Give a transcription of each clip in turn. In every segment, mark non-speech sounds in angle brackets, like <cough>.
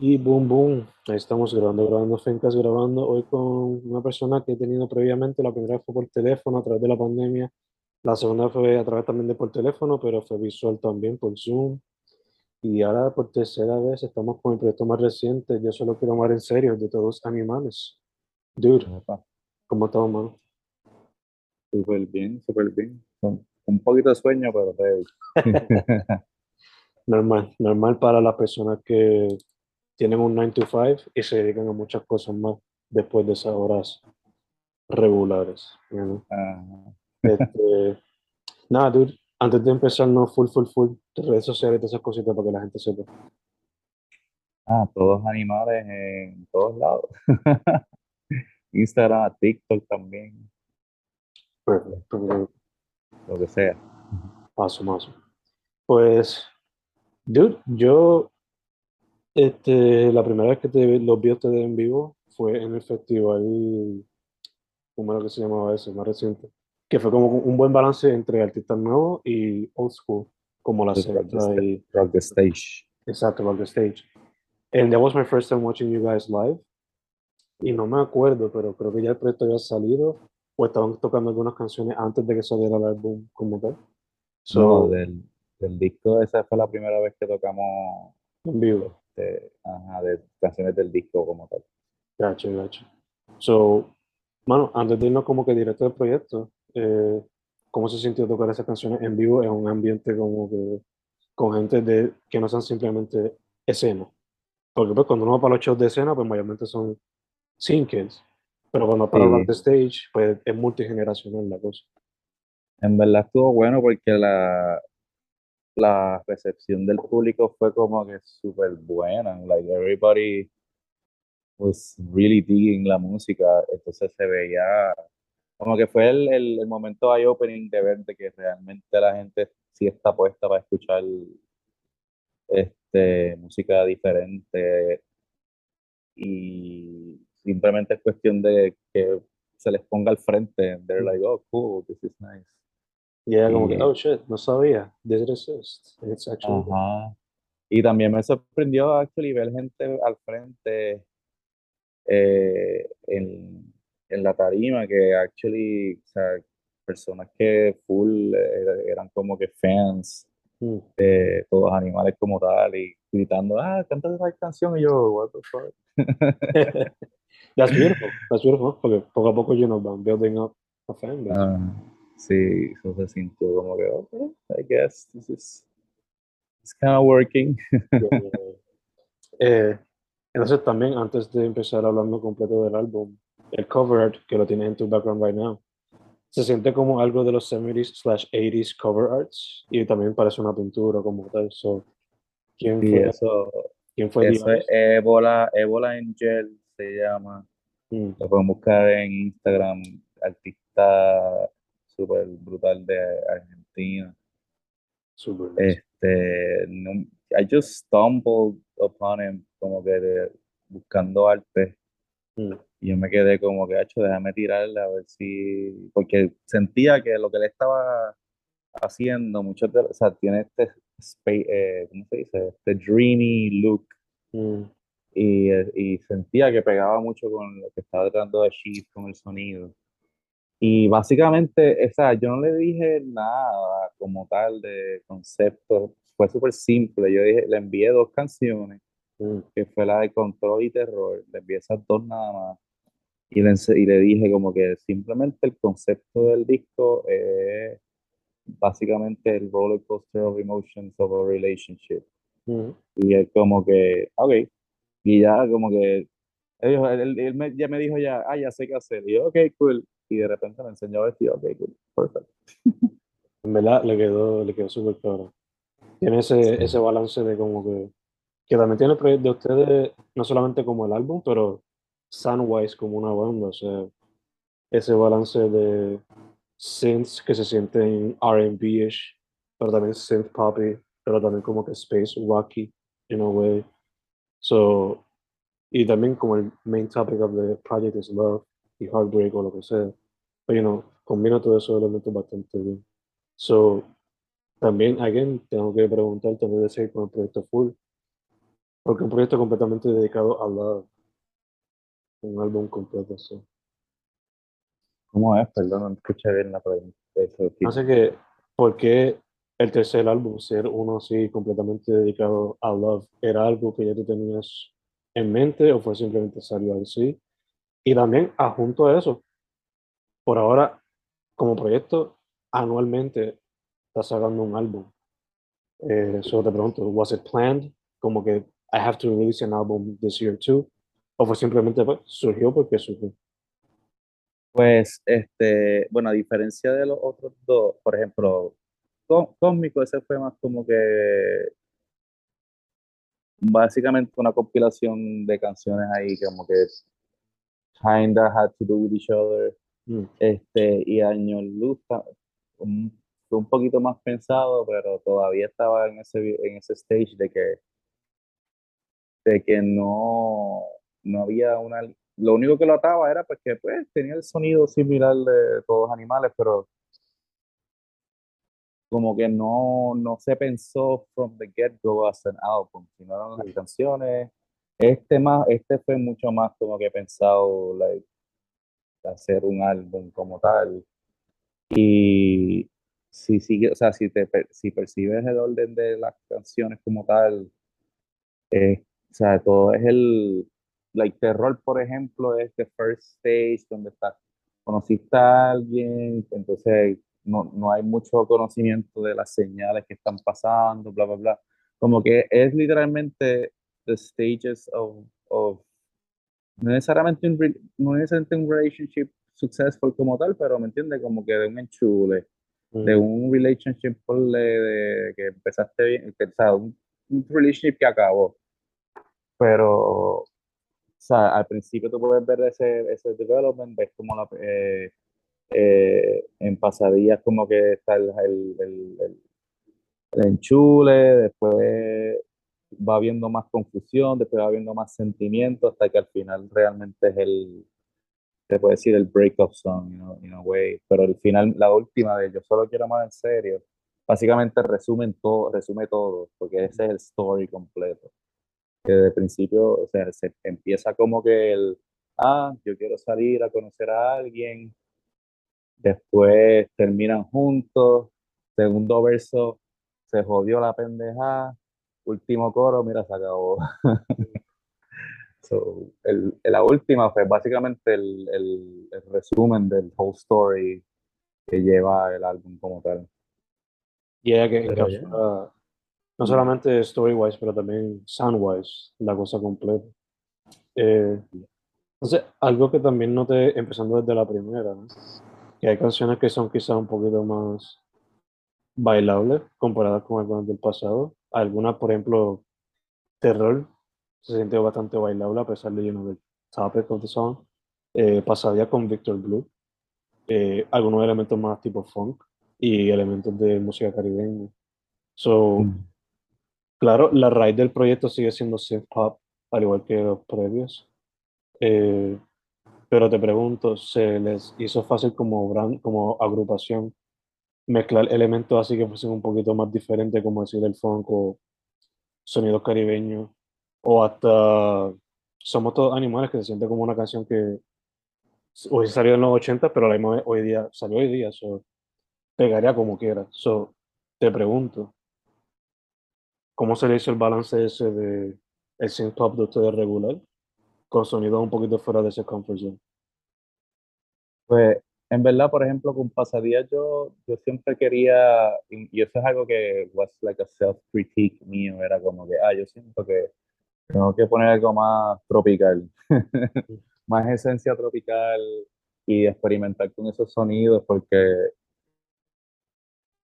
Y boom, boom, ahí estamos grabando, grabando Fencas, grabando hoy con una persona que he tenido previamente, la primera fue por teléfono a través de la pandemia, la segunda fue a través también de por teléfono, pero fue visual también por Zoom. Y ahora por tercera vez estamos con el proyecto más reciente, Yo solo quiero amar en serio, de todos animales. Dude, ¿cómo estamos, mano? Súper bien, súper bien. Un poquito de sueño, pero <laughs> normal, normal para las personas que tienen un 9 to 5 y se dedican a muchas cosas más después de esas horas regulares. Este, <laughs> nada, dude, antes de empezar, no full, full, full, redes sociales y esas cositas para que la gente sepa. Ah, todos animales en todos lados. <laughs> Instagram, TikTok también. Perfecto, Lo que sea. Paso, paso. Pues, dude, yo este, la primera vez que te, los vi a ustedes en vivo fue en el festival, ¿cómo era que se llamaba ese? Más reciente. Que fue como un buen balance entre artistas nuevos y old school, como la y, rock the Stage. Exacto, Rock the Stage. And that was my first time watching you guys live. Y no me acuerdo, pero creo que ya el proyecto había salido o estaban tocando algunas canciones antes de que saliera el álbum como tal. So, del, del disco, esa fue la primera vez que tocamos en vivo de, ajá, de canciones del disco como tal. Gacho, gacho. So, mano, antes de irnos como que directo del proyecto, eh, ¿cómo se sintió tocar esas canciones en vivo en un ambiente como que con gente de, que no sean simplemente escena? Porque pues cuando uno va para los shows de escena, pues mayormente son singles, pero cuando para sí. the stage, pues es multigeneracional la cosa. En verdad estuvo bueno porque la, la recepción del público fue como que súper buena. Like everybody was really digging la música. Entonces se veía como que fue el, el, momento eye-opening de ver de que realmente la gente sí está puesta para escuchar este, música diferente y simplemente es cuestión de que se les ponga al frente. They're like, oh, cool, this is nice. Y era como que, oh shit, no sabía. This exists. It's actually. Ajá. Y también me sorprendió actually ver gente al frente eh, en, en, la tarima que actually, o sea, personas que full eh, eran como que fans mm. de todos los animales como tal y gritando, ah, canta esa canción y yo, what the fuck. <laughs> That's beautiful, that's beautiful, porque poco a poco, you know, van building up a fan base. Uh, Sí, eso se sintió como que, okay, I guess this is it's kind of working. eh, entonces también, antes de empezar hablando completo del álbum, el cover art que lo tienes en tu background right now, se siente como algo de los 70s slash 80s cover arts y también parece una pintura como tal. So, ¿quién, sí, fue, eso, ¿quién fue? Eso es Ebola, Ebola Angel se llama. Mm. Lo pueden buscar en Instagram, artista súper brutal de Argentina. Super Este, no, I just stumbled upon him como que de, buscando arte. Mm. Y yo me quedé como que, hecho, déjame tirarle a ver si, porque sentía que lo que él estaba haciendo, muchos de, o sea, tiene este, eh, ¿cómo se dice? Este dreamy look. Mm, Y, y sentía que pegaba mucho con lo que estaba tratando de achieve con el sonido. Y básicamente, o sea, yo no le dije nada como tal de concepto, fue súper simple. Yo dije, le envié dos canciones, mm, que fue la de Control y Terror, le envié esas dos nada más. Y le, y le dije como que simplemente el concepto del disco es básicamente el roller coaster of emotions of a relationship. mm. Y él como que, ok, y ya como que, él, él- él me- ya me dijo ya, ah, ya sé qué hacer. Y yo, ok, cool. Y de repente me enseñó yo, ok, cool, perfect. En verdad le quedó, le quedó súper claro. Tiene ese, ese balance de como que, que también tiene el proyecto de ustedes, no solamente como el álbum, pero Soundwise como una banda, o sea, ese balance de synths que se sienten R&B-ish, pero también synth poppy, pero también como que space rocky in a way. So, y también como el main topic of the project is love y heartbreak o lo que sea. Pero, you know, combina todos esos elementos bastante bien. So, también, again, tengo que preguntar, también de seguir con el proyecto full, porque un proyecto completamente dedicado a love, un álbum completo, sí. ¿Cómo es? Perdón, no escuché bien la pregunta. Así que, ¿por qué el tercer álbum, ser uno así completamente dedicado a love, era algo que ya tú tenías en mente o fue simplemente salió así? Y también, adjunto a eso, por ahora, como proyecto, anualmente estás sacando un álbum. Eh, solo te pregunto, ¿was it planned? Como que I have to release an album this year too? ¿O fue simplemente pues, surgió porque surgió? Pues, este, bueno, a diferencia de los otros dos, por ejemplo, Có- Cósmico, ese fue más como que básicamente una compilación de canciones ahí, como que kinda had to do with each other. Mm, Este, y Año Luz un, un poquito más pensado, pero todavía estaba en ese, en ese stage de que, de que no, no había una... Lo único que lo ataba era pues que pues, tenía el sonido similar de todos los animales, pero como que no, no se pensó from the get-go as an album, sino eran las canciones. Este, más, este fue mucho más como que pensado like, hacer un álbum como tal. Y si sigue, o sea, si, te, si percibes el orden de las canciones como tal, eh, o sea, todo es el, like, terror, por ejemplo, es the first stage donde estás, conociste a alguien, entonces no, no hay mucho conocimiento de las señales que están pasando, bla, bla, bla. Como que es literalmente the stages of, of no necesariamente un, no necesariamente un relationship successful como tal, pero me entiende como que de un enchule, de mm, un relationship ponle, de, que empezaste bien, que, o sea, un, un relationship que acabó, pero o sea, al principio tú puedes ver ese, ese development, ves como la, eh, eh, en pasadillas como que está el, el, el- el enchule, después va habiendo más confusión, después va habiendo más sentimiento, hasta que al final realmente es el, te puede decir el breakup song, you know, in a way. Pero al final, la última de Yo solo quiero más en serio, básicamente resumen todo, resume todo, porque ese es el story completo. Que desde el principio, o sea, se empieza como que el, ah, yo quiero salir a conocer a alguien, después terminan juntos, segundo verso, se jodió la pendeja, último coro, mira, se acabó. <laughs> So, el, la última fue básicamente el, el, el resumen del whole story que lleva el álbum como tal. Y ella que Pero encapsula no solamente story-wise, pero también sound-wise, la cosa completa. Eh, entonces, algo que también noté empezando desde la primera, ¿no? que hay canciones que son quizás un poquito más bailables comparadas con algunas del pasado. Algunas, por ejemplo, Terror, se siente bastante bailable a pesar de lleno del topic of the song. Eh, pasadía con Victor Blue, eh, algunos elementos más tipo funk y elementos de música caribeña. So, claro, la raíz del proyecto sigue siendo synth pop, al igual que los previos. Eh, pero te pregunto, ¿se les hizo fácil como, brand, como agrupación mezclar elementos así que fuesen un poquito más diferentes, como decir el funk o sonidos caribeños, o hasta Somos Todos Animales, que se siente como una canción que hoy salió en los 80, pero la misma hoy día salió hoy día, so, pegaría como quiera. So, te pregunto, ¿cómo se le hizo el balance ese de el synth pop de ustedes regular con sonidos un poquito fuera de ese comfort zone? Pues en verdad, por ejemplo, con Pasadía yo, yo siempre quería, y eso es algo que was like a self-critique mío, era como que, ah, yo siento que tengo que poner algo más tropical, <laughs> más esencia tropical y experimentar con esos sonidos, porque,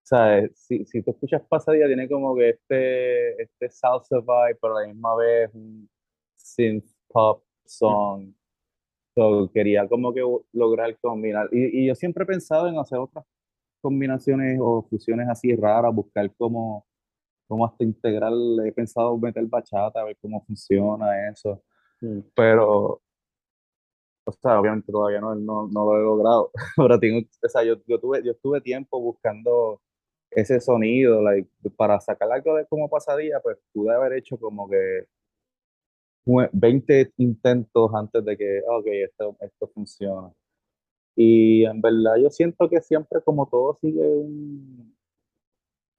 ¿sabes? Si, si tú escuchas Pasadía, tiene como que este, este salsa vibe, pero a la misma vez un synth pop song. So, quería como que lograr combinar. Y, y, yo siempre he pensado en hacer otras combinaciones o fusiones así raras, buscar cómo, cómo hasta integrar. He pensado meter bachata, a ver cómo funciona eso. Mm. Pero, o sea, obviamente todavía no, no, no lo he logrado. <laughs> Pero tengo, o sea, yo, yo, tuve, yo estuve tiempo buscando ese sonido, like, para sacar algo de como pasadía, pues pude haber hecho como que 20 intentos antes de que, ok, esto, esto funciona. Y en verdad yo siento que siempre como todo sigue un,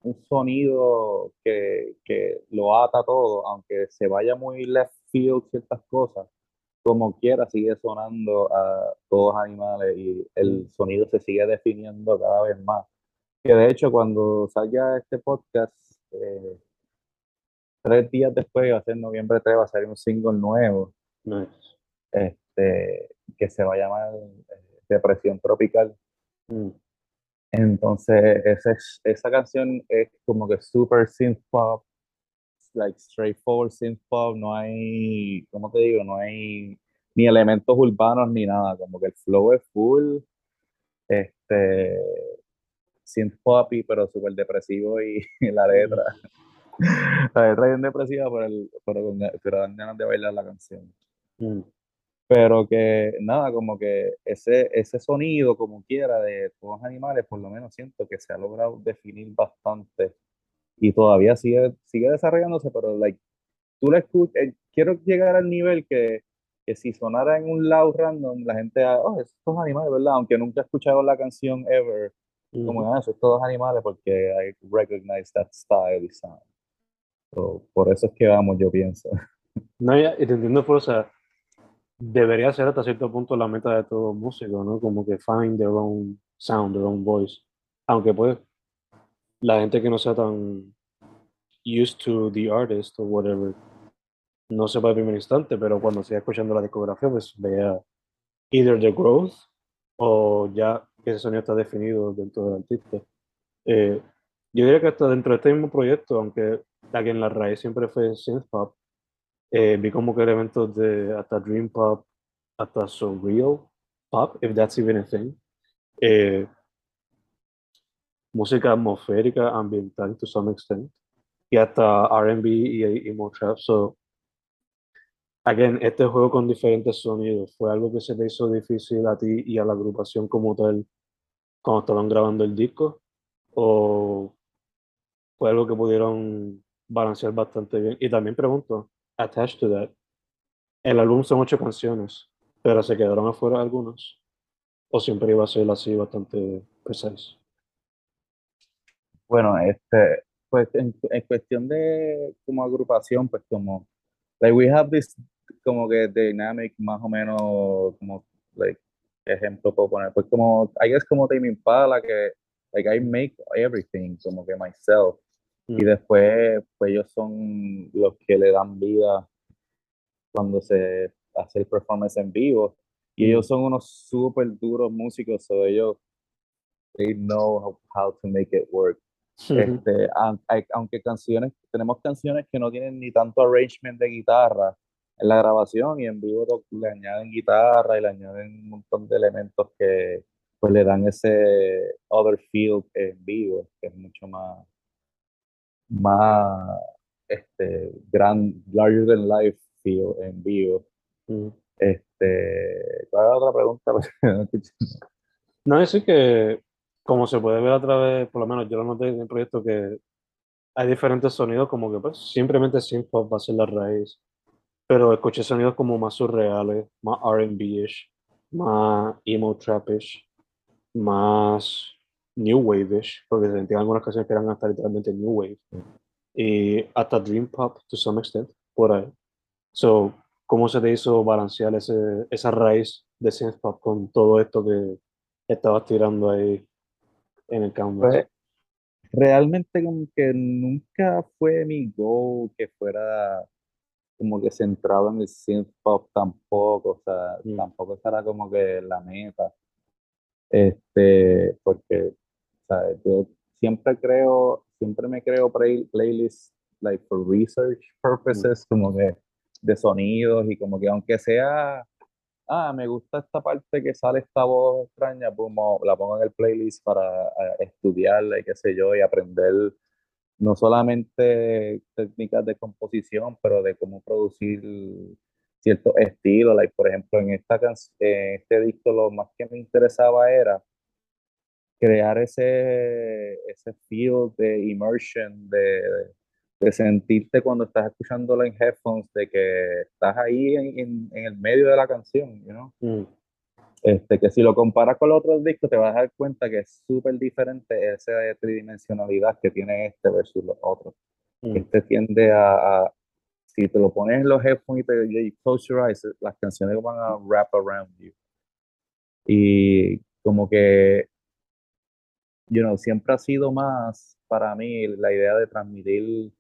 un sonido que, que, lo ata todo, aunque se vaya muy left field ciertas cosas, como quiera sigue sonando a todos animales y el mm. sonido se sigue definiendo cada vez más. Que de hecho cuando salga este podcast, eh, tres días después, va a ser noviembre 3, va a salir un single nuevo. Este, que se va a llamar eh, Depresión Tropical. Mm. Entonces, esa, esa canción es como que super synth pop, like straightforward synth pop, no hay, ¿cómo te digo? No hay ni elementos urbanos ni nada, como que el flow es full, este, synth poppy, pero súper depresivo y, <laughs> la letra. la letra bien depresiva, pero, el, pero, pero dan ganas de bailar la canción. Mm. Pero que nada, como que ese, ese sonido, como quiera, de todos los animales, por lo menos siento que se ha logrado definir bastante y todavía sigue, sigue desarrollándose, pero like, tú la escuchas, eh, quiero llegar al nivel que, que si sonara en un loud random, la gente, ah, oh, estos animales, ¿verdad? Aunque nunca he escuchado la canción ever, como ah, esos todos animales, porque I recognize that style y sound por eso es que vamos, yo pienso. <laughs> No, y te entiendo, por, o sea, debería ser hasta cierto punto la meta de todo músico, ¿no? Como que find their own sound, their own voice. Aunque pues la gente que no sea tan used to the artist o whatever, no sepa el primer instante, pero cuando siga escuchando la discografía, pues vea either the growth o ya que ese sonido está definido dentro del artista. Eh, yo diría que hasta dentro de este mismo proyecto, aunque la que en la raíz siempre fue synth pop, eh, vi como que elementos de hasta dream pop, hasta surreal pop, if that's even a thing. Eh, música atmosférica, ambiental to some extent, y hasta R&B y, more trap. So, again, este juego con diferentes sonidos, ¿fue algo que se te hizo difícil a ti y a la agrupación como tal cuando estaban grabando el disco? ¿O fue algo que pudieron balancear bastante bien. Y también pregunto, attached to that, el álbum son ocho canciones, pero se quedaron afuera algunos, o siempre iba a ser así bastante precise. Bueno, este, pues en, cuestión de como agrupación, pues como, like we have this como que dynamic más o menos como, like, ejemplo puedo poner, pues como, I guess como Tame Impala, que, like I make everything, como que myself, y mm. después, pues ellos son los que le dan vida cuando se hace el performance en vivo. Y ellos mm. son unos súper duros músicos, so ellos, they know how, to make it work. Este, aunque canciones, tenemos canciones que no tienen ni tanto arrangement de guitarra en la grabación y en vivo le añaden guitarra y le añaden un montón de elementos que pues le dan ese other feel en vivo, que es mucho más, más este, gran, larger than life feel en vivo. Mm. Este, ¿cuál es la otra pregunta? <laughs> No, es que, como se puede ver a través, por lo menos yo lo noté en el proyecto, que hay diferentes sonidos, como que pues simplemente synth pop va a ser la raíz, pero escuché sonidos como más surreales, más R&B-ish, más emo trapish, más new wave-ish, porque se sentían algunas canciones que eran hasta literalmente new wave, y hasta dream pop to some extent, por ahí. So, ¿cómo se te hizo balancear ese, esa raíz de synth pop con todo esto que estabas tirando ahí en el canvas? Pues, realmente como que nunca fue mi goal que fuera como que centrado en el synth pop tampoco, o sea, Mm. tampoco será como que la meta. Este, porque, Yo siempre creo, siempre me creo play, playlists like for research purposes, como que de sonidos y como que aunque sea, ah, me gusta esta parte que sale esta voz extraña, pues la pongo en el playlist para estudiarla y qué sé yo, y aprender no solamente técnicas de composición, pero de cómo producir ciertos estilos. Like, por ejemplo, en, esta en este disco lo más que me interesaba era crear ese, ese feel de immersion, de, de sentirte cuando estás escuchándolo en headphones, de que estás ahí en, en- en el medio de la canción, you know? Mm, Este, que si lo comparas con los otros discos, te vas a dar cuenta que es súper diferente esa tridimensionalidad que tiene este versus los otros. mm, Este tiende a, a- si te lo pones en los headphones y te y close your eyes, las canciones van a wrap around you. Y como que, you know, siempre ha sido más para mí la idea de transmitir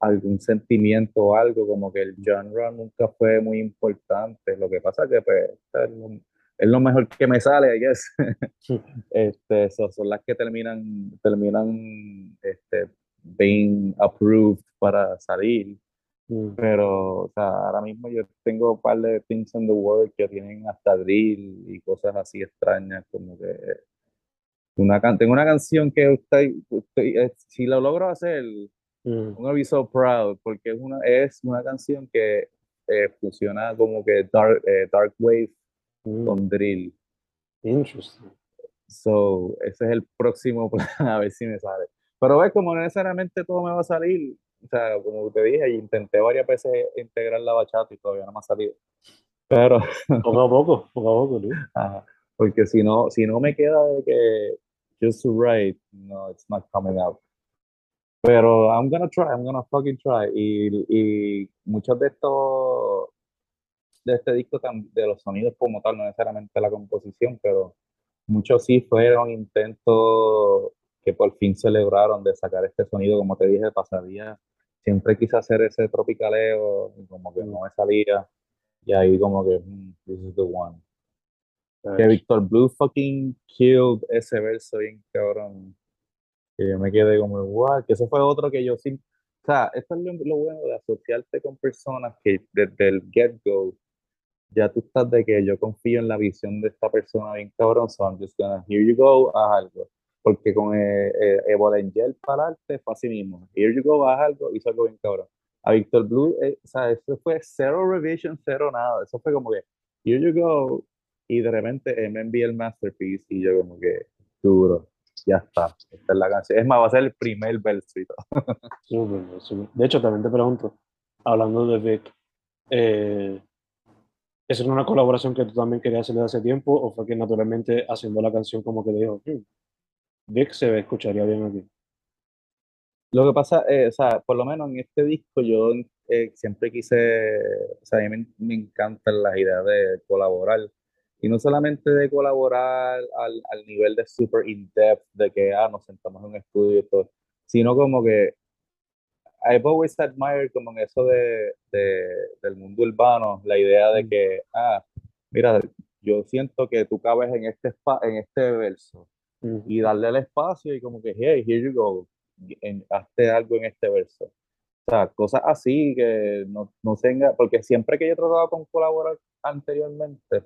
algún sentimiento o algo, como que el genre nunca fue muy importante. Lo que pasa es que pues, es lo, es lo mejor que me sale, I guess. <laughs> este, son las que terminan, terminan este, being approved para salir. mm, Pero, o sea, ahora mismo yo tengo un par de things in the work que tienen hasta drill y cosas así extrañas, como que una can tengo una canción que usted, usted- eh, si lo logro hacer, mm, I'm gonna be so proud, porque es una, es una canción que eh, funciona como que dark, eh, dark wave mm. con drill. Interesting. So, ese es el próximo <laughs> plan, a ver si me sale. Pero ves, como no necesariamente todo me va a salir, o sea, como te dije, intenté varias veces integrar la bachata y todavía no me ha salido. Pero, Poco a poco, poco a poco, tío. <laughs> ajá, porque si no, si no me queda de que just to write, no, it's not coming out. Pero I'm gonna try, I'm gonna fucking try. Y, y muchos de estos, de este disco, de los sonidos como tal, no necesariamente la composición, pero muchos sí fueron intentos que por fin celebraron de sacar este sonido, como te dije, pasadía. Siempre quise hacer ese tropicaleo, como que no me salía. Y ahí como que, mm, this is the one. Que Víctor Blue fucking killed ese verso bien cabrón. Que yo me quedé como, what? Que eso fue otro que yo sí. O sea, esto es lo, lo bueno de asociarte con personas que desde el get-go ya tú estás de que yo confío en la visión de esta persona bien cabrón, so I'm just gonna, here you go, haz algo. Porque con eh, eh, Evo para arte fue así mismo. Here you go, haz algo, hizo algo bien cabrón. A Víctor Blue, eh, o sea, eso fue cero revision, cero nada. Eso fue como que, here you go, y de repente él me envía el masterpiece y yo como que, duro, ya está. Esta es la canción. Es más, va a ser el primer verso y todo. <laughs> Súper, súper. De hecho, también te pregunto, hablando de Vic, eh, ¿eso era una colaboración que tú también querías hacer desde hace tiempo o fue que naturalmente haciendo la canción como que dijo, "Hmm, Vic se escucharía bien aquí? Lo que pasa, eh, o sea, por lo menos en este disco yo eh, siempre quise, o sea, a mí me, me encantan las ideas de colaborar. Y no solamente de colaborar al, al nivel de super in-depth, de que ah, nos sentamos en un estudio y todo, sino como que I've always admired como en eso de, de, del mundo urbano, la idea de que, ah, mira, yo siento que tú cabes en este, en este verso Mm, y darle el espacio y como que, hey, here you go, en, hazte algo en este verso. O sea, cosas así que no, no tenga, porque siempre que yo he tratado con colaborar anteriormente,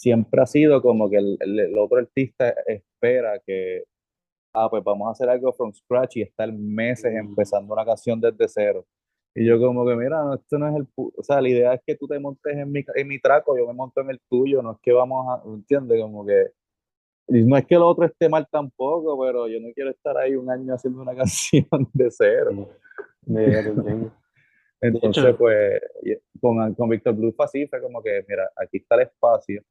siempre ha sido como que el, el- el otro artista espera que, ah, pues vamos a hacer algo from scratch y estar meses Mm. empezando una canción desde cero. Y yo como que, mira, no, esto no es el... O sea, la idea es que tú te montes en mi, en mi traco, yo me monto en el tuyo, no es que vamos a... ¿Entiendes? Como que... no es que el otro esté mal tampoco, pero yo no quiero estar ahí un año haciendo una <laughs> canción de cero. Entiendo. Entonces, pues, con, con Víctor Blue así, fue como que, mira, aquí está el espacio.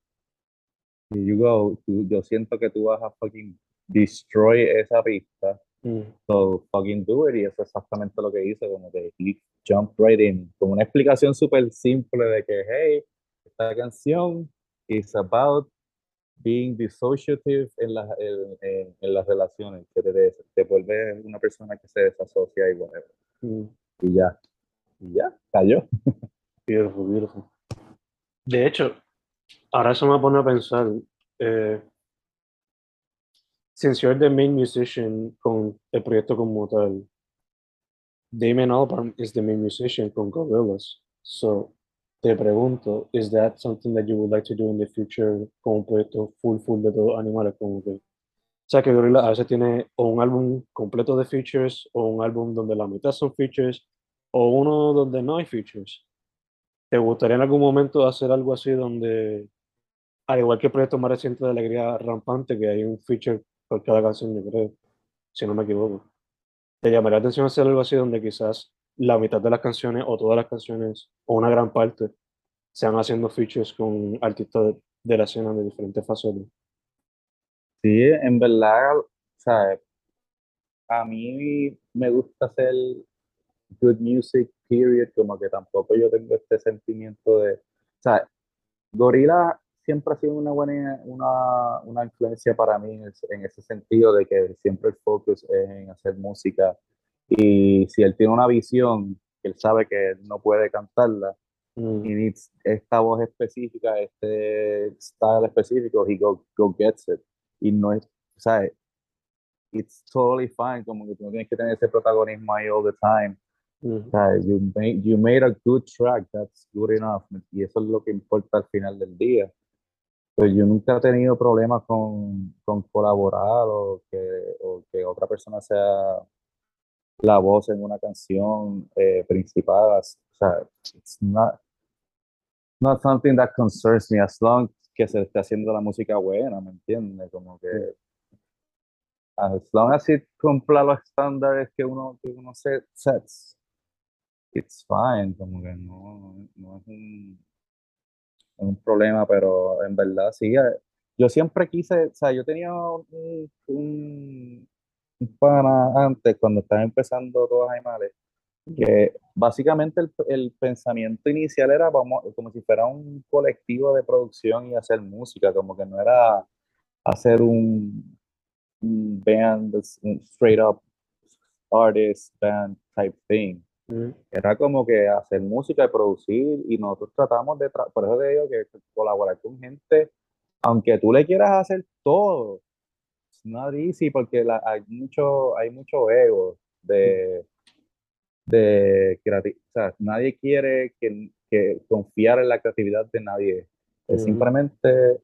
Y you go, tú- yo siento que tú vas a fucking destroy esa pista. Mm, So fucking do it. Y eso es exactamente lo que hice, como que he jumped right in. Como una explicación súper simple de que, hey, esta canción is about being dissociative en, las en, en- en las relaciones, que te, des- te vuelves una persona que se desasocia y whatever. mm. Y ya. Y ya, cayó. Beautiful, beautiful. De hecho, ahora eso me pone a pensar, eh, since you're the main musician con el proyecto como tal, Damon Albarn is the main musician con Gorillaz. So, te pregunto, is that something that you would like to do in the future con un proyecto full, full de todos animales? Como que, o sea, que Gorillaz a veces tiene o un álbum completo de features, o un álbum donde la mitad son features, o uno donde no hay features. ¿Te gustaría en algún momento hacer algo así donde, al igual que el proyecto más reciente de Alegría Rampante, que hay un feature por cada canción, yo creo, si no me equivoco? ¿Te llamaría la atención hacer algo así donde quizás la mitad de las canciones o todas las canciones o una gran parte sean haciendo features con artistas de, la escena de diferentes facetas? Sí, en verdad, sea, a mí me gusta hacer good music, period, como que tampoco yo tengo este sentimiento de, o sea, Gorilla siempre ha sido una buena, una, una influencia para mí en ese, en ese sentido de que siempre el focus es en hacer música y si él tiene una visión, él sabe que él no puede cantarla, Mm, he needs esta voz específica, este style específico, he go, go gets it. Y no es, o sea, it's totally fine, como que tú no tienes que tener ese protagonismo ahí all the time. mm, you made, you made a good track, that's good enough. Y eso es lo que importa al final del día. Pues yo nunca he tenido problemas con, con colaborar o que, o que otra persona sea la voz en una canción eh, principal. O sea, it's not, not something that concerns me as long que se esté haciendo la música buena, ¿me entiendes? Como que as long as it cumpla los estándares que uno, que uno se sets, it's fine, como que no, no es un, un problema, pero en verdad sí, eh, yo siempre quise, o sea, yo tenía un, un, un antes, cuando estaba empezando Todos Animales, que básicamente el, el pensamiento inicial era como si fuera un colectivo de producción y hacer música, como que no era hacer un, un band, un straight up artist band type thing. Mm, Era como que hacer música y producir y nosotros tratamos de, tra- por eso te digo que colaborar con gente, aunque tú le quieras hacer todo, it's not easy porque la- hay mucho, hay mucho ego de, de creatividad. O sea, nadie quiere que, que confiar en la creatividad de nadie. Es simplemente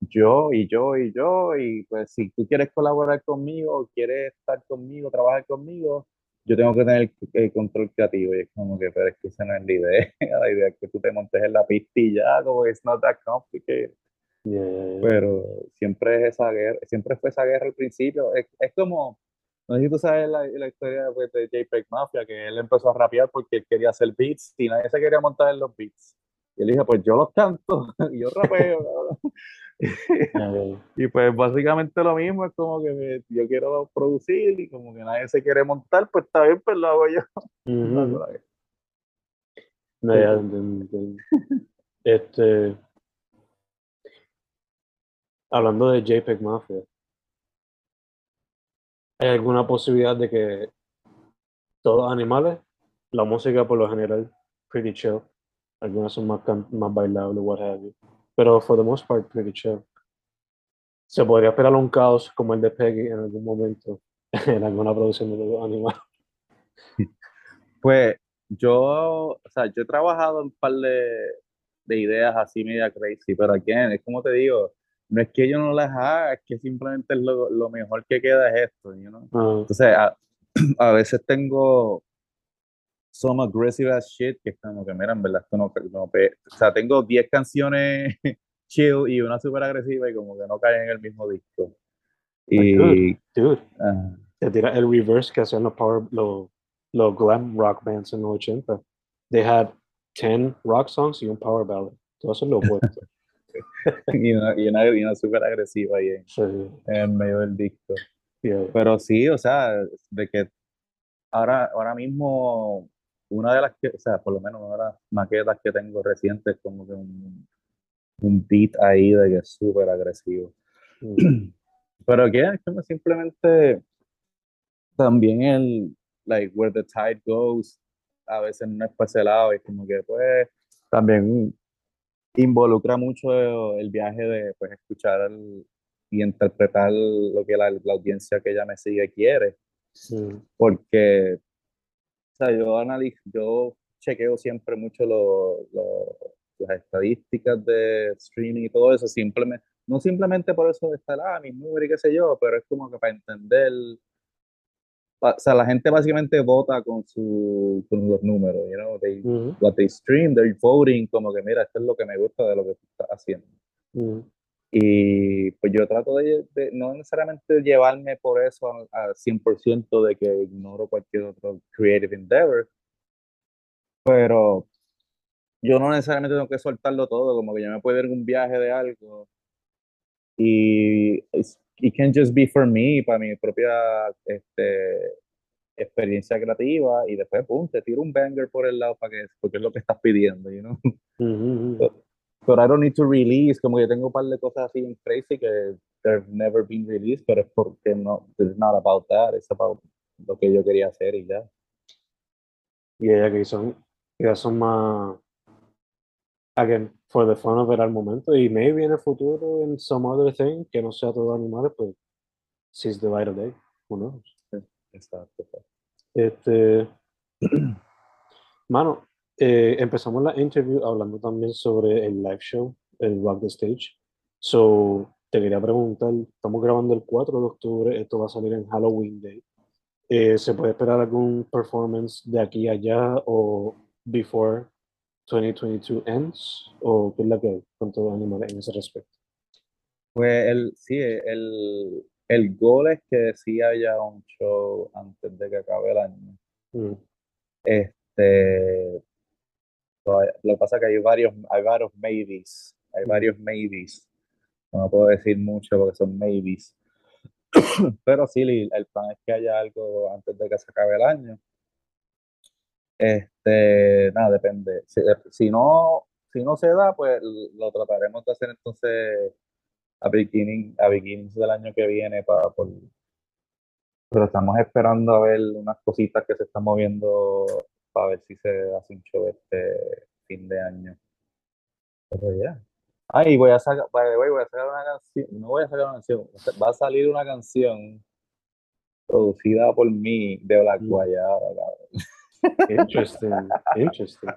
yo y yo y yo y pues si tú quieres colaborar conmigo, quieres estar conmigo, trabajar conmigo, yo tengo que tener el control creativo y es como que, pero es que esa no es la idea, <laughs> la idea es que tú te montes en la pista y ya, como it's not that complicated, yeah, yeah, yeah. pero siempre es esa guerra, siempre fue esa guerra al principio, es, es como, no sé si tú sabes la, la historia pues, de JPEG Mafia, que él empezó a rapear porque él quería hacer beats y nadie se quería montar en los beats. Y él dijo, pues yo los canto <laughs> y yo rapeo. <laughs> Y pues básicamente lo mismo, es como que me- yo quiero producir y como que nadie se quiere montar, pues está bien, pues lo hago yo. <laughs> Ujú. No, ya, entiendo, entiendo. Este, hablando de JPEG Mafia, ¿hay alguna posibilidad de que todos animales, la música por lo general, pretty chill, algunas son más, más bailables, what have you, pero for the most part, pretty chill. ¿Se podría esperar un caos como el de Peggy en algún momento <laughs> en alguna producción de los animales? <laughs> Pues yo, o sea, yo he trabajado en un par de, de ideas así media crazy, pero again, es como te digo, no es que yo no las haga, es que simplemente lo, lo mejor que queda es esto, you know? Ah, Entonces, a, <clears throat> a veces tengo, some aggressive as shit, que es como que, mira, en verdad, esto no, no o sea, tengo 10 canciones <laughs> chill y una súper agresiva y como que no caen en el mismo disco. Y, dude, dude uh, te tira el reverse que hacían los power, los, los glam rock bands en los 80. They had 10 rock songs y un power ballad. Todo eso es lo <laughs> opuesto. y, una, y, una, y una súper agresiva ahí en, sí. en, el medio del disco. Yeah. Pero sí, o sea, de que ahora, ahora mismo una de las que, o sea, por lo menos una de las maquetas que tengo recientes, como que un, un beat ahí de que es súper agresivo. Mm. <clears throat> Pero que es como simplemente también el, like, where the tide goes, a veces no es para ese lado, y como que, pues, también involucra mucho el viaje de, pues, escuchar el, y interpretar lo que la, la, audiencia que ella me sigue quiere. Mm. Porque, sea, yo analizo, yo chequeo siempre mucho lo, lo, las estadísticas de streaming y todo eso, simplemente, no simplemente por eso de estar, ah, mis números y qué sé yo, pero es como que para entender, o sea, la gente básicamente vota con, su, con los números, you know, they, Mm -hmm. what they stream, they're voting, como que mira, esto es lo que me gusta de lo que tú estás haciendo. Mm -hmm. Y pues yo trato de, de, no necesariamente llevarme por eso al 100% de que ignoro cualquier otro creative endeavor, pero yo no necesariamente tengo que soltarlo todo, como que yo me puedo ir en un viaje de algo y it can just be for me, para mi propia este, experiencia creativa y después, pum, te tiro un banger por el lado para que, porque es lo que estás pidiendo, you know? <laughs> But I don't need to release, como que tengo un par de cosas así en crazy que they've never been released, pero es porque no, it's not about that, it's about lo que yo quería hacer y ya. Y ella que son, ya son más, again, for the fun of it al momento, y maybe en el futuro, en some other thing, que no sea todo animales, pues, seize the light of day, who knows. Exacto. Este, <clears throat> mano, eh, empezamos la interview hablando también sobre el live show, el Rock the Stage. So, te quería preguntar, estamos grabando el 4 de octubre, esto va a salir en Halloween Day. Eh, ¿Se puede esperar algún performance de aquí a allá o before 2022 ends? ¿O qué es la que hay con todo animal en ese respecto? Pues el, sí, el, el goal es que sí haya un show antes de que acabe el año. Mm. Este, lo que pasa es que hay varios, hay varios maybes, hay varios maybes. No puedo decir mucho porque son maybes. <coughs> Pero sí, el plan es que haya algo antes de que se acabe el año. Este, nada, depende. Si, si no, si no se da, pues lo trataremos de hacer entonces a beginning, a beginnings del año que viene para por, pero estamos esperando a ver unas cositas que se están moviendo para ver si se hace un show este fin de año. Pero ya. Ah, y voy a sacar, voy a sacar una canción, no voy a sacar una canción, va a salir una canción producida por mí de Black Guayaba, Interesting, interesting.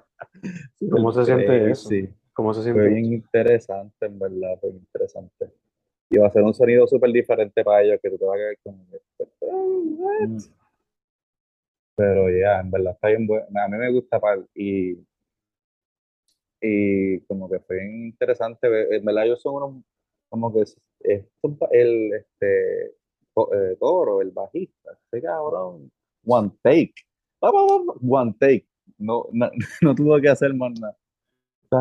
¿Cómo se siente eso? Sí. ¿Cómo se siente? Fue bien interesante, en verdad, fue interesante. Y va a ser un sonido súper diferente para ellos, que tú te vas a quedar con... Mm. Pero ya, yeah, en verdad está bien bueno. A mí me gusta y y como que fue interesante, en verdad ellos son unos, como que es, es el este, eh, toro, el bajista, ese cabrón, one take, one take, no, no, <laughs> no tuvo que hacer más nada.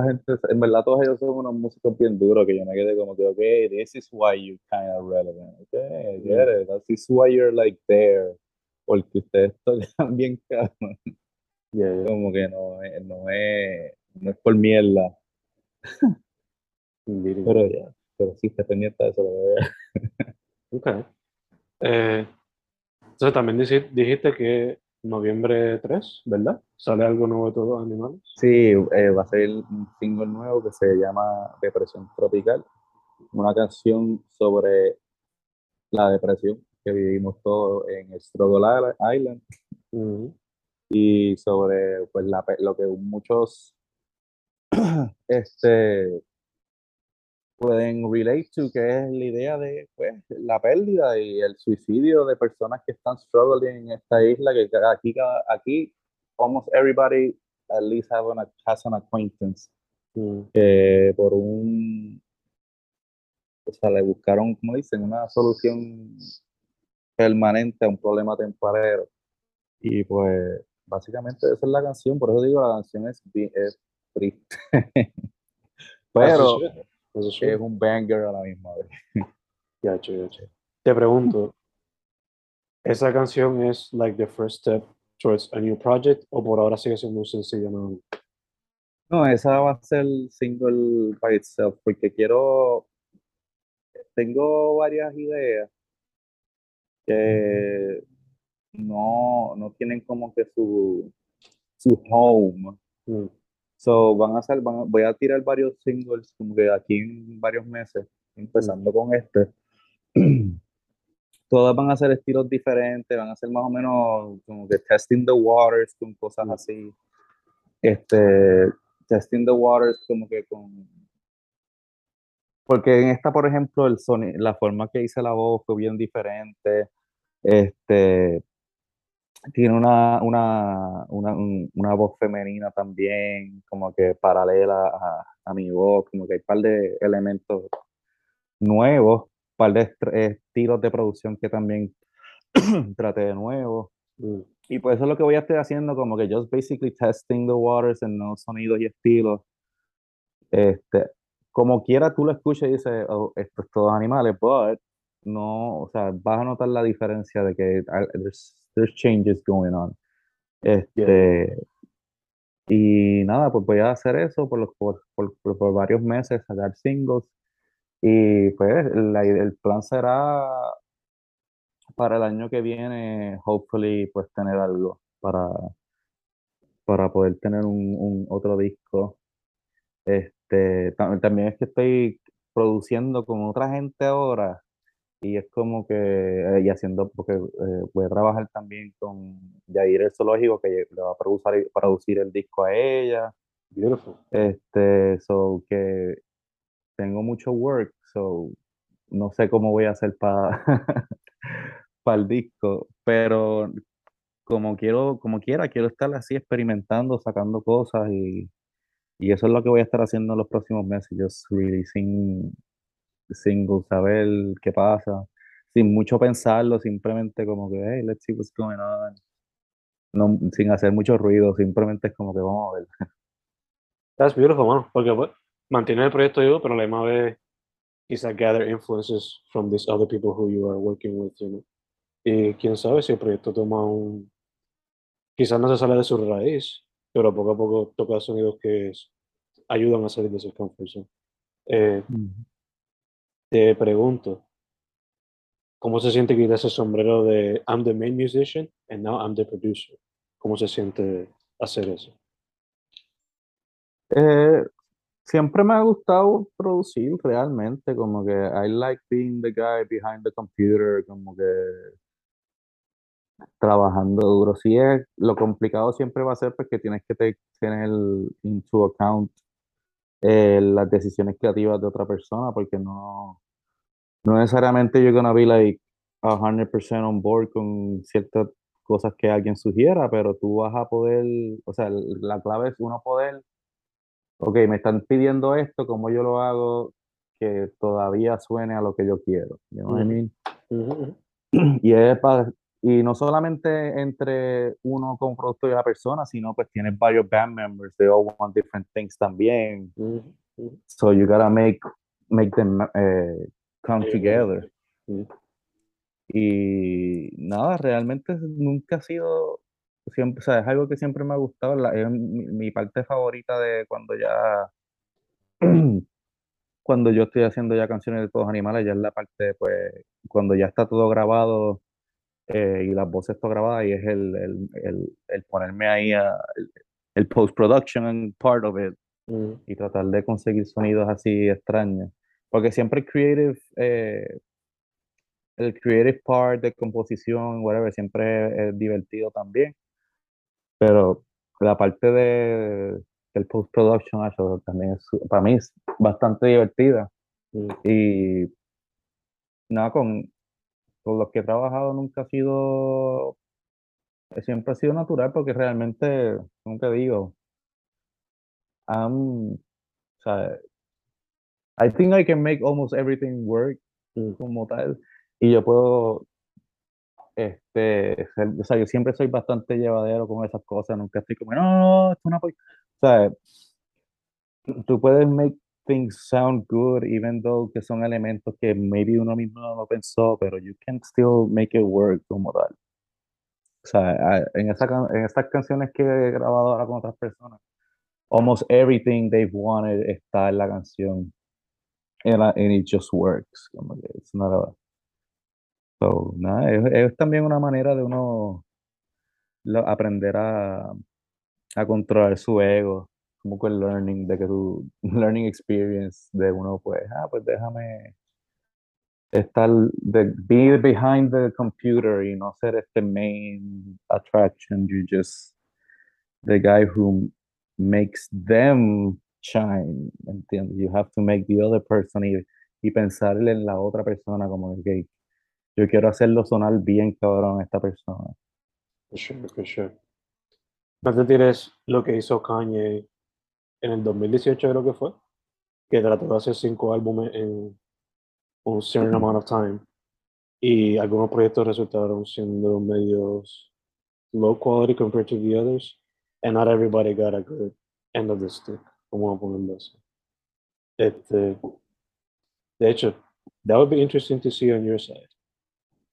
Gente, en verdad todos ellos son unos músicos bien duros que yo me quedé como que, ok, this is why you're kind of relevant, okay, I get it, this is why you're like there, porque ustedes <laughs> tocan bien cabrón. Yeah. Como que no, no es no es por mierda. pero ya, pero sí, está pendiente de eso, lo <laughs> Ok. Eh, entonces también dijiste que noviembre 3, ¿verdad? ¿Sale algo nuevo de todos los animales? Sí, eh, va a ser un single nuevo que se llama Depresión Tropical, una canción sobre la depresión que vivimos todos en Struggle Island uh -huh. y sobre pues, la, lo que muchos <clears throat> este, pueden relate to, que es la idea de pues, la pérdida y el suicidio de personas que están struggling en esta isla, que aquí, aquí almost everybody at least have an, has an acquaintance Mm. por un, o sea, le buscaron, como dicen, una solución permanente a un problema temporero. Y pues, básicamente esa es la canción, por eso digo, la canción es, es triste. <laughs> Pero es un banger a la misma vez. Gacho, gacho. Te pregunto, ¿esa canción es like the first step towards a new project o por ahora sigue siendo un sencillo? No? No, esa va a ser single by itself, porque quiero, tengo varias ideas que no, no tienen como que su, su home. Mm. So, van a ser, van a- voy a tirar varios singles como que aquí en varios meses, empezando con este. <clears throat> Todas van a ser estilos diferentes, van a ser más o menos como que testing the waters con cosas Mm. así. Este, testing the waters como que con... Porque en esta, por ejemplo, el soni- la forma que hice la voz fue bien diferente. Este, tiene una, una, una, un- una voz femenina también, como que paralela a, a mi voz, como que hay un par de elementos nuevos, un par de est- estilos de producción que también <clears throat> traté de nuevo. Mm. Y pues eso es lo que voy a estar haciendo, como que just basically testing the waters en nuevos sonidos y estilos. Este, como quiera tú lo escuchas y dices, oh, esto es todos animales, but no, o sea, vas a notar la diferencia de que there's, there's changes going on. Este, y nada, pues voy a hacer eso por, los, por, por, por- varios meses, sacar singles. Y pues la el plan será para el año que viene, hopefully, pues tener algo para, para poder tener un, un otro disco. Este, tam- también es que estoy produciendo con otra gente ahora y es como que, eh, y haciendo, porque eh, voy a trabajar también con Yair el Zoológico, que le va a producir, producir el disco a ella. Beautiful. Este, so que tengo mucho work, so no sé cómo voy a hacer para <laughs> para el disco, pero como quiero, como quiera, quiero estar así experimentando, sacando cosas y, y eso es lo que voy a estar haciendo en los próximos meses, just releasing singles, saber qué pasa, sin mucho pensarlo, simplemente como que, hey, let's see what's going on. No, sin hacer mucho ruido, simplemente es como que vamos a ver. That's beautiful, mano. Porque pues, mantiene el proyecto vivo, pero la misma vez quizá gather influences from these other people who you are working with, you know. Y quién sabe si el proyecto toma un... Quizás no se sale de su raíz, pero poco a poco toca sonidos que ayudan a salir de comfort zone. Eh, te pregunto, ¿cómo se siente quitar ese sombrero de I'm the main musician and now I'm the producer? ¿Cómo se siente hacer eso? Eh, siempre me ha gustado producir realmente, como que I like being the guy behind the computer, como que trabajando duro. Sí es, lo complicado siempre va a ser porque tienes que te- tener into account eh, las decisiones creativas de otra persona, porque no, no necesariamente you're gonna be like 100% on board con ciertas cosas que alguien sugiera, pero tú vas a poder, o sea, la clave es uno poder ok, me están pidiendo esto, ¿cómo yo lo hago que todavía suene a lo que yo quiero? You know what I mean? Y, es pa- y no solamente entre uno como productor y la persona, sino pues tienes varios band members, they all want different things también. Ujú, ujú. So you gotta make, make them eh, come together. Y nada, realmente nunca ha sido, siempre, o sea, es algo que siempre me ha gustado, la- es mi, mi parte favorita de cuando ya, <clears throat> cuando yo estoy haciendo ya canciones de todos animales, ya es la parte, pues, cuando ya está todo grabado eh, y las voces todo grabadas y es el, el, el, el ponerme ahí a, el, post-production part of it Ujú. y tratar de conseguir sonidos así extraños. Porque siempre el creative, eh, el creative part de composición, whatever, siempre es, divertido también. Pero la parte de, del post-production, también es, para mí es bastante divertida. Ujú. Y nada, con, con los que he trabajado nunca ha sido siempre ha sido natural porque realmente, como te digo, o sea, I think I can make almost everything work como tal y yo puedo este o sea yo siempre soy bastante llevadero con esas cosas nunca estoy como no no, no, esto es una po-". o sea tú puedes make things sound good even though que son elementos que maybe uno mismo no lo pensó pero you can still make it work como tal. O sea en esa en estas canciones que he grabado ahora con otras personas almost everything they've wanted está en la canción. And, and it just works como que it's not a So, nada, es, es también una manera de uno lo- aprender a, a controlar su ego, como que el learning, de que tu <laughs> learning experience de uno, pues, ah, pues déjame estar, de, be behind the computer y no ser este main attraction, you just the guy who makes them shine, ¿entiendes? You have to make the other person y, y pensarle en la otra persona como que yo quiero hacerlo sonar bien cabrón esta persona. For sure, for sure. No te tires lo que hizo Kanye en el 2018, creo que fue, que trató de hacer cinco álbumes en un certain amount of time y algunos proyectos resultaron siendo medios low quality compared to the others and not everybody got a good end of the stick, como ponerlo así. Este, de hecho, that would be interesting to see on your side.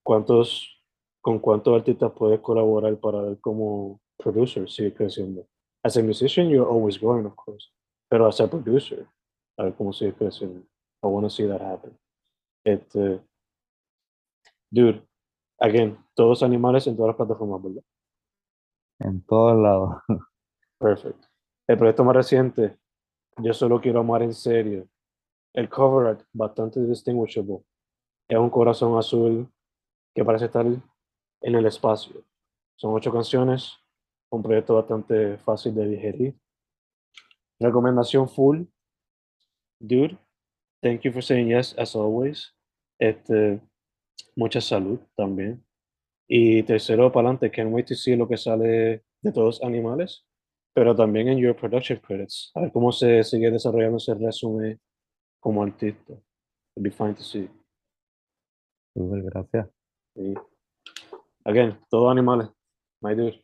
¿Cuántos, con cuántos artistas puedes colaborar para ver cómo producer sigue creciendo? As a musician, you're always growing, of course, pero as a producer, a ver cómo sigue creciendo. I want to see that happen. Este, dude, again, todos animales en todas las plataformas, ¿verdad? En todos lados. Perfect. El proyecto más reciente, Yo solo quiero amar en serio. El cover art, bastante distinguishable. Es un corazón azul que parece estar en el espacio. Son ocho canciones, un proyecto bastante fácil de digerir. Recomendación full. Dude, thank you for saying yes as always. Este, mucha salud también. Y tercero, para adelante, can't wait to see lo que sale de todos animales, pero también en your production credits. A ver cómo se sigue desarrollando ese resumen como artista. It'd be fine to see. Súper, gracias. Y, again, todos animales. My dude.